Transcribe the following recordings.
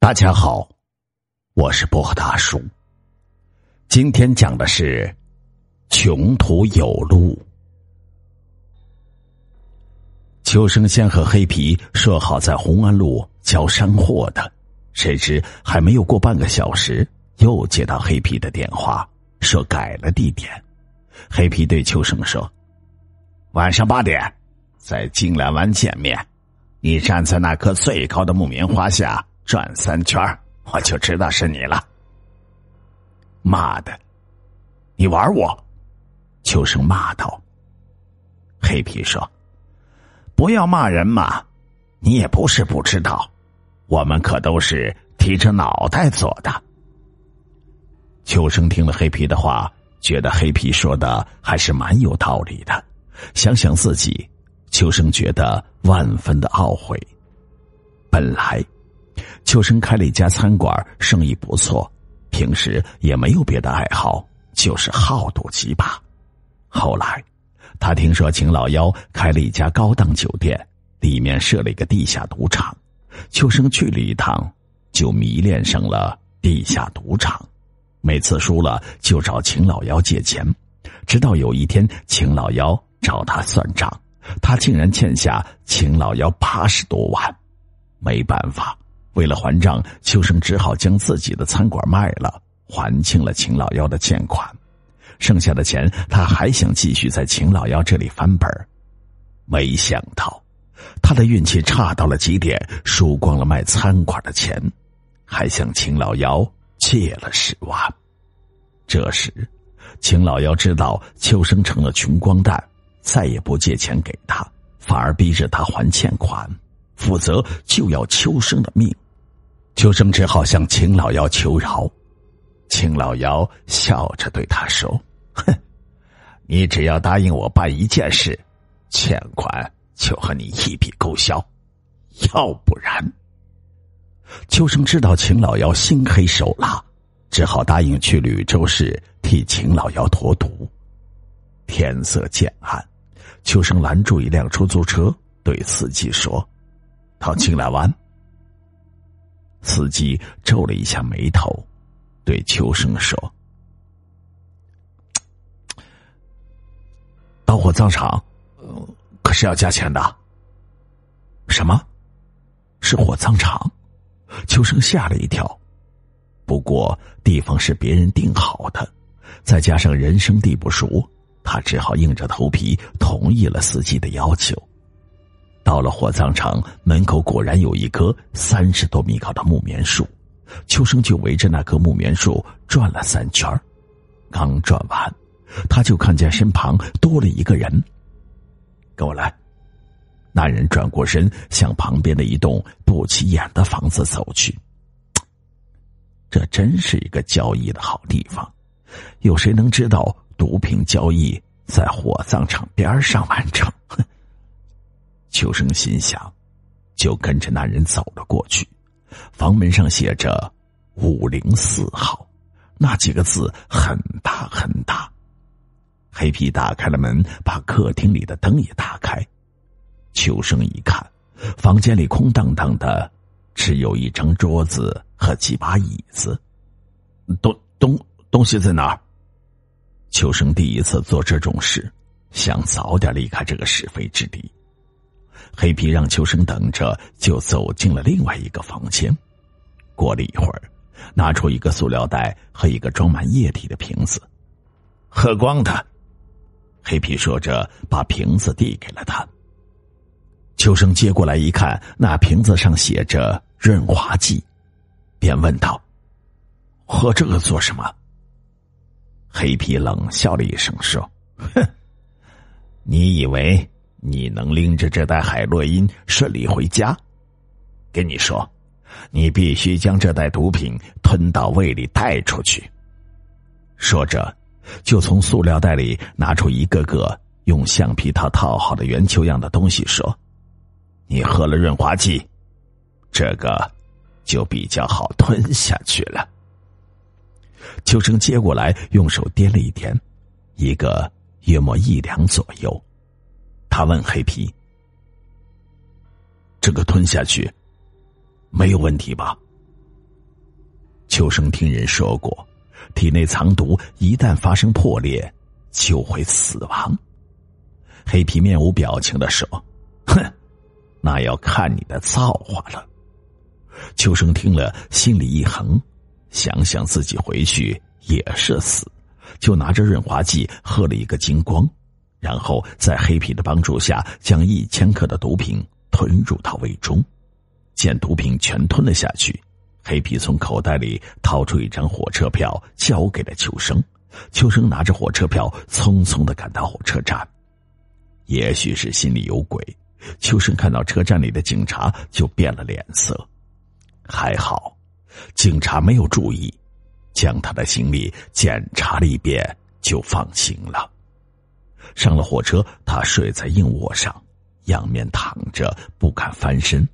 大家好，我是薄荷大叔。今天讲的是穷途有路。秋生先和黑皮说好在红安路交山货的，谁知还没有过半个小时，又接到黑皮的电话，说改了地点。黑皮对秋生说：“晚上八点，在金兰湾见面。你站在那棵最高的木棉花下。”转三圈我就知道是你了。妈的，你玩我！秋生骂道。黑皮说：“不要骂人嘛，你也不是不知道，我们可都是提着脑袋做的。”秋生听了黑皮的话，觉得黑皮说的还是蛮有道理的。想想自己，秋生觉得万分的懊悔。本来。秋生开了一家餐馆，生意不错。平时也没有别的爱好，就是好赌几把。后来，他听说秦老幺开了一家高档酒店，里面设了一个地下赌场。秋生去了一趟，就迷恋上了地下赌场。每次输了，就找秦老幺借钱。直到有一天，秦老幺找他算账，他竟然欠下秦老幺八十多万。没办法。为了还账，秋生只好将自己的餐馆卖了，还清了秦老幺的欠款。剩下的钱，他还想继续在秦老幺这里翻本没想到，他的运气差到了极点，输光了卖餐馆的钱，还向秦老幺借了十万。这时，秦老幺知道秋生成了穷光蛋，再也不借钱给他，反而逼着他还欠款。否则就要秋生的命，秋生只好向秦老妖求饶。秦老妖笑着对他说：“哼，你只要答应我办一件事，欠款就和你一笔勾销。要不然……”秋生知道秦老妖心黑手辣，只好答应去吕州市替秦老妖脱毒。天色渐暗，秋生拦住一辆出租车，对司机说。到青来湾，司机皱了一下眉头，对秋生说：“到火葬场，可是要加钱的。”什么？是火葬场？秋生吓了一跳。不过地方是别人定好的，再加上人生地不熟，他只好硬着头皮同意了司机的要求。到了火葬场门口，果然有一棵三十多米高的木棉树。秋生就围着那棵木棉树转了三圈刚转完，他就看见身旁多了一个人。跟我来。那人转过身，向旁边的一栋不起眼的房子走去。这真是一个交易的好地方。有谁能知道毒品交易在火葬场边上完成？秋生心想，就跟着那人走了过去。房门上写着“五零四号”，那几个字很大很大。黑皮打开了门，把客厅里的灯也打开。秋生一看，房间里空荡荡的，只有一张桌子和几把椅子。东东东西在哪儿？秋生第一次做这种事，想早点离开这个是非之地。黑皮让秋生等着，就走进了另外一个房间。过了一会儿，拿出一个塑料袋和一个装满液体的瓶子，喝光它。黑皮说着，把瓶子递给了他。秋生接过来一看，那瓶子上写着“润滑剂”，便问道：“喝这个做什么？”黑皮冷笑了一声，说：“哼，你以为？”你能拎着这袋海洛因顺利回家？跟你说，你必须将这袋毒品吞到胃里带出去。说着，就从塑料袋里拿出一个个用橡皮套套好的圆球样的东西，说：“你喝了润滑剂，这个就比较好吞下去了。”秋生接过来，用手掂了一掂，一个约莫一两左右。他问黑皮：“这个吞下去没有问题吧？”秋生听人说过，体内藏毒一旦发生破裂，就会死亡。黑皮面无表情的说：“哼，那要看你的造化了。”秋生听了，心里一横，想想自己回去也是死，就拿着润滑剂喝了一个精光，然后在黑皮的帮助下，将一千克的毒品吞入到胃中。见毒品全吞了下去，黑皮从口袋里掏出一张火车票，交给了秋生。秋生拿着火车票，匆匆的赶到火车站。也许是心里有鬼，秋生看到车站里的警察就变了脸色。还好，警察没有注意，将他的行李检查了一遍，就放行了。上了火车，他睡在硬卧上，仰面躺着，不敢翻身，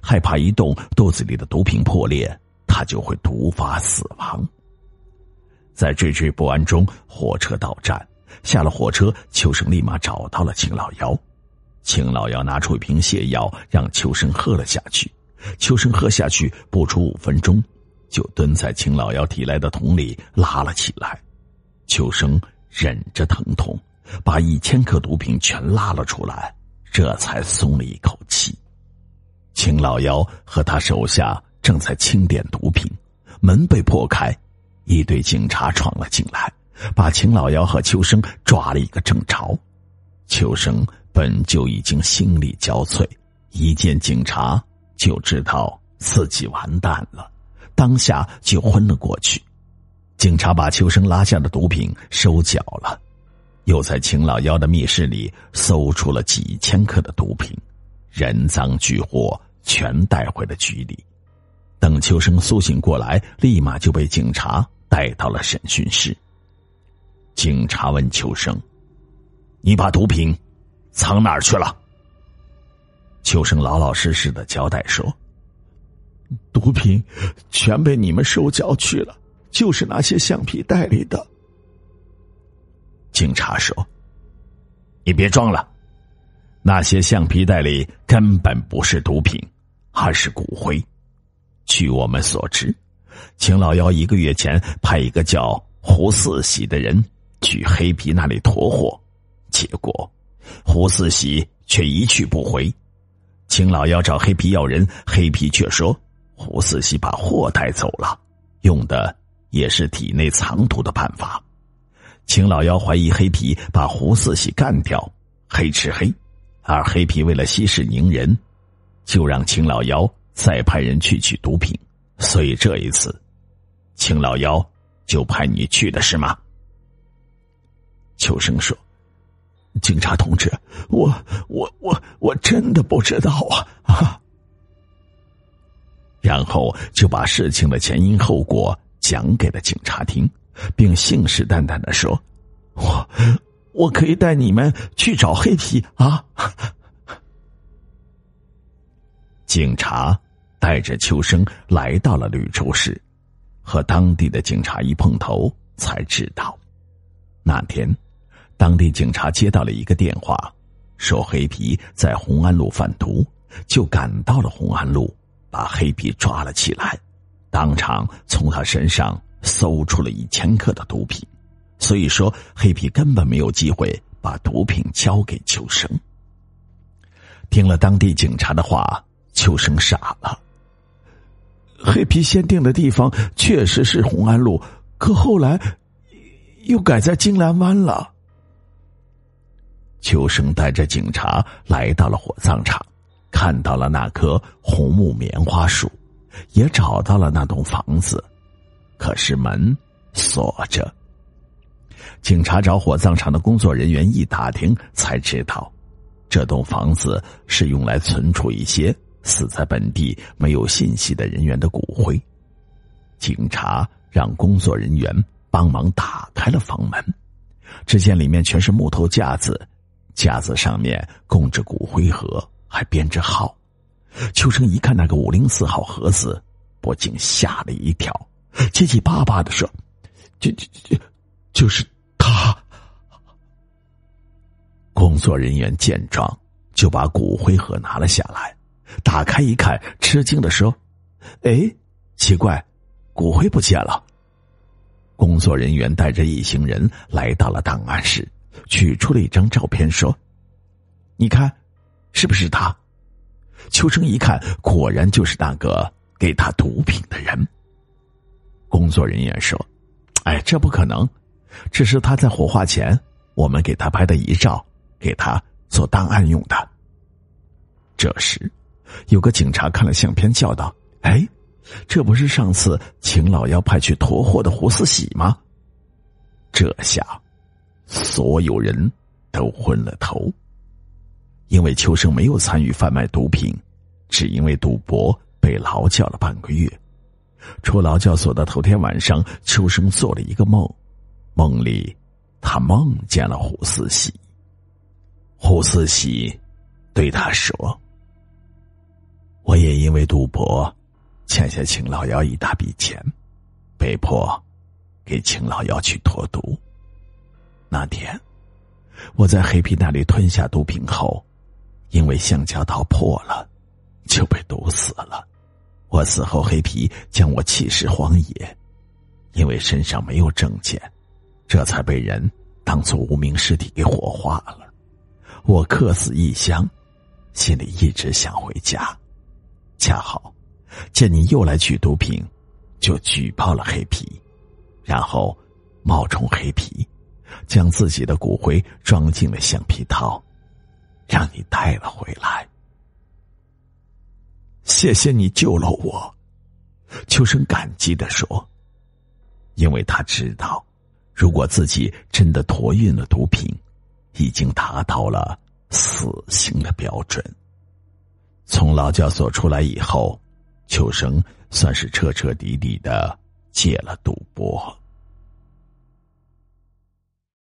害怕一动肚子里的毒品破裂，他就会毒发死亡。在惴惴不安中，火车到站，下了火车，秋生立马找到了秦老幺。秦老幺拿出一瓶泻药，让秋生喝了下去。秋生喝下去，不出五分钟，就蹲在秦老幺提来的桶里拉了起来。秋生忍着疼痛，把一千克毒品全拉了出来，这才松了一口气。秦老幺和他手下正在清点毒品，门被破开，一队警察闯了进来，把秦老幺和秋生抓了一个正着。秋生本就已经心力交瘁，一见警察。就知道自己完蛋了，当下就昏了过去。警察把秋生拉下的毒品收缴了，又在秦老幺的密室里搜出了几千克的毒品，人赃俱获，全带回了局里。等秋生苏醒过来，立马就被警察带到了审讯室。警察问秋生：“你把毒品藏哪儿去了？”秋生老老实实的交代说：“毒品全被你们收缴去了，就是那些橡皮袋里的。”警察说：“你别装了，那些橡皮袋里根本不是毒品，而是骨灰。据我们所知，秦老幺一个月前派一个叫胡四喜的人去黑皮那里驮货，结果胡四喜却一去不回。”秦老幺找黑皮要人，黑皮却说胡四喜把货带走了，用的也是体内藏毒的办法。秦老幺怀疑黑皮把胡四喜干掉，黑吃黑，而黑皮为了息事宁人，就让秦老幺再派人去取毒品。所以这一次，秦老妖就派你去的是吗？秋生说。警察同志，我我我我真的不知道啊！啊！然后就把事情的前因后果讲给了警察听，并信誓旦旦的说：“我我可以带你们去找黑皮啊！”警察带着秋生来到了吕州市，和当地的警察一碰头，才知道那天。当地警察接到了一个电话，说黑皮在红安路贩毒，就赶到了红安路，把黑皮抓了起来，当场从他身上搜出了一千克的毒品。所以说，黑皮根本没有机会把毒品交给秋生。听了当地警察的话，秋生傻了。黑皮先定的地方确实是红安路，可后来又改在金兰湾了。秋生带着警察来到了火葬场，看到了那棵红木棉花树，也找到了那栋房子，可是门锁着。警察找火葬场的工作人员一打听，才知道，这栋房子是用来存储一些死在本地没有信息的人员的骨灰。警察让工作人员帮忙打开了房门，只见里面全是木头架子。架子上面供着骨灰盒，还编着号。秋生一看那个五零四号盒子，不禁吓了一跳，结结巴巴的说：“就就就就是他。”工作人员见状，就把骨灰盒拿了下来，打开一看，吃惊的说：“哎，奇怪，骨灰不见了。工作人员带着一行人来到了档案室，取出了一张照片，说：“你看，是不是他？”秋生一看，果然就是那个给他毒品的人。工作人员说：“哎，这不可能，这是他在火化前我们给他拍的遗照，给他做档案用的。”这时，有个警察看了相片，叫道：“哎，这不是上次秦老妖派去驮货的胡四喜吗？”这下，所有人都昏了头。因为秋生没有参与贩卖毒品，只因为赌博被劳教了半个月。出劳教所的头天晚上，秋生做了一个梦，梦里他梦见了胡思喜。胡思喜对他说：“我也因为赌博欠下秦老妖一大笔钱，被迫给秦老妖去脱毒。那天我在黑皮那里吞下毒品后。”因为橡胶套破了，就被毒死了。我死后，黑皮将我弃尸荒野，因为身上没有证件，这才被人当做无名尸体给火化了。我客死异乡，心里一直想回家，恰好见你又来取毒品，就举报了黑皮，然后冒充黑皮，将自己的骨灰装进了橡皮套。让你带了回来，谢谢你救了我。秋生感激的说：“因为他知道，如果自己真的托运了毒品，已经达到了死刑的标准。从劳教所出来以后，秋生算是彻彻底底的戒了赌博。”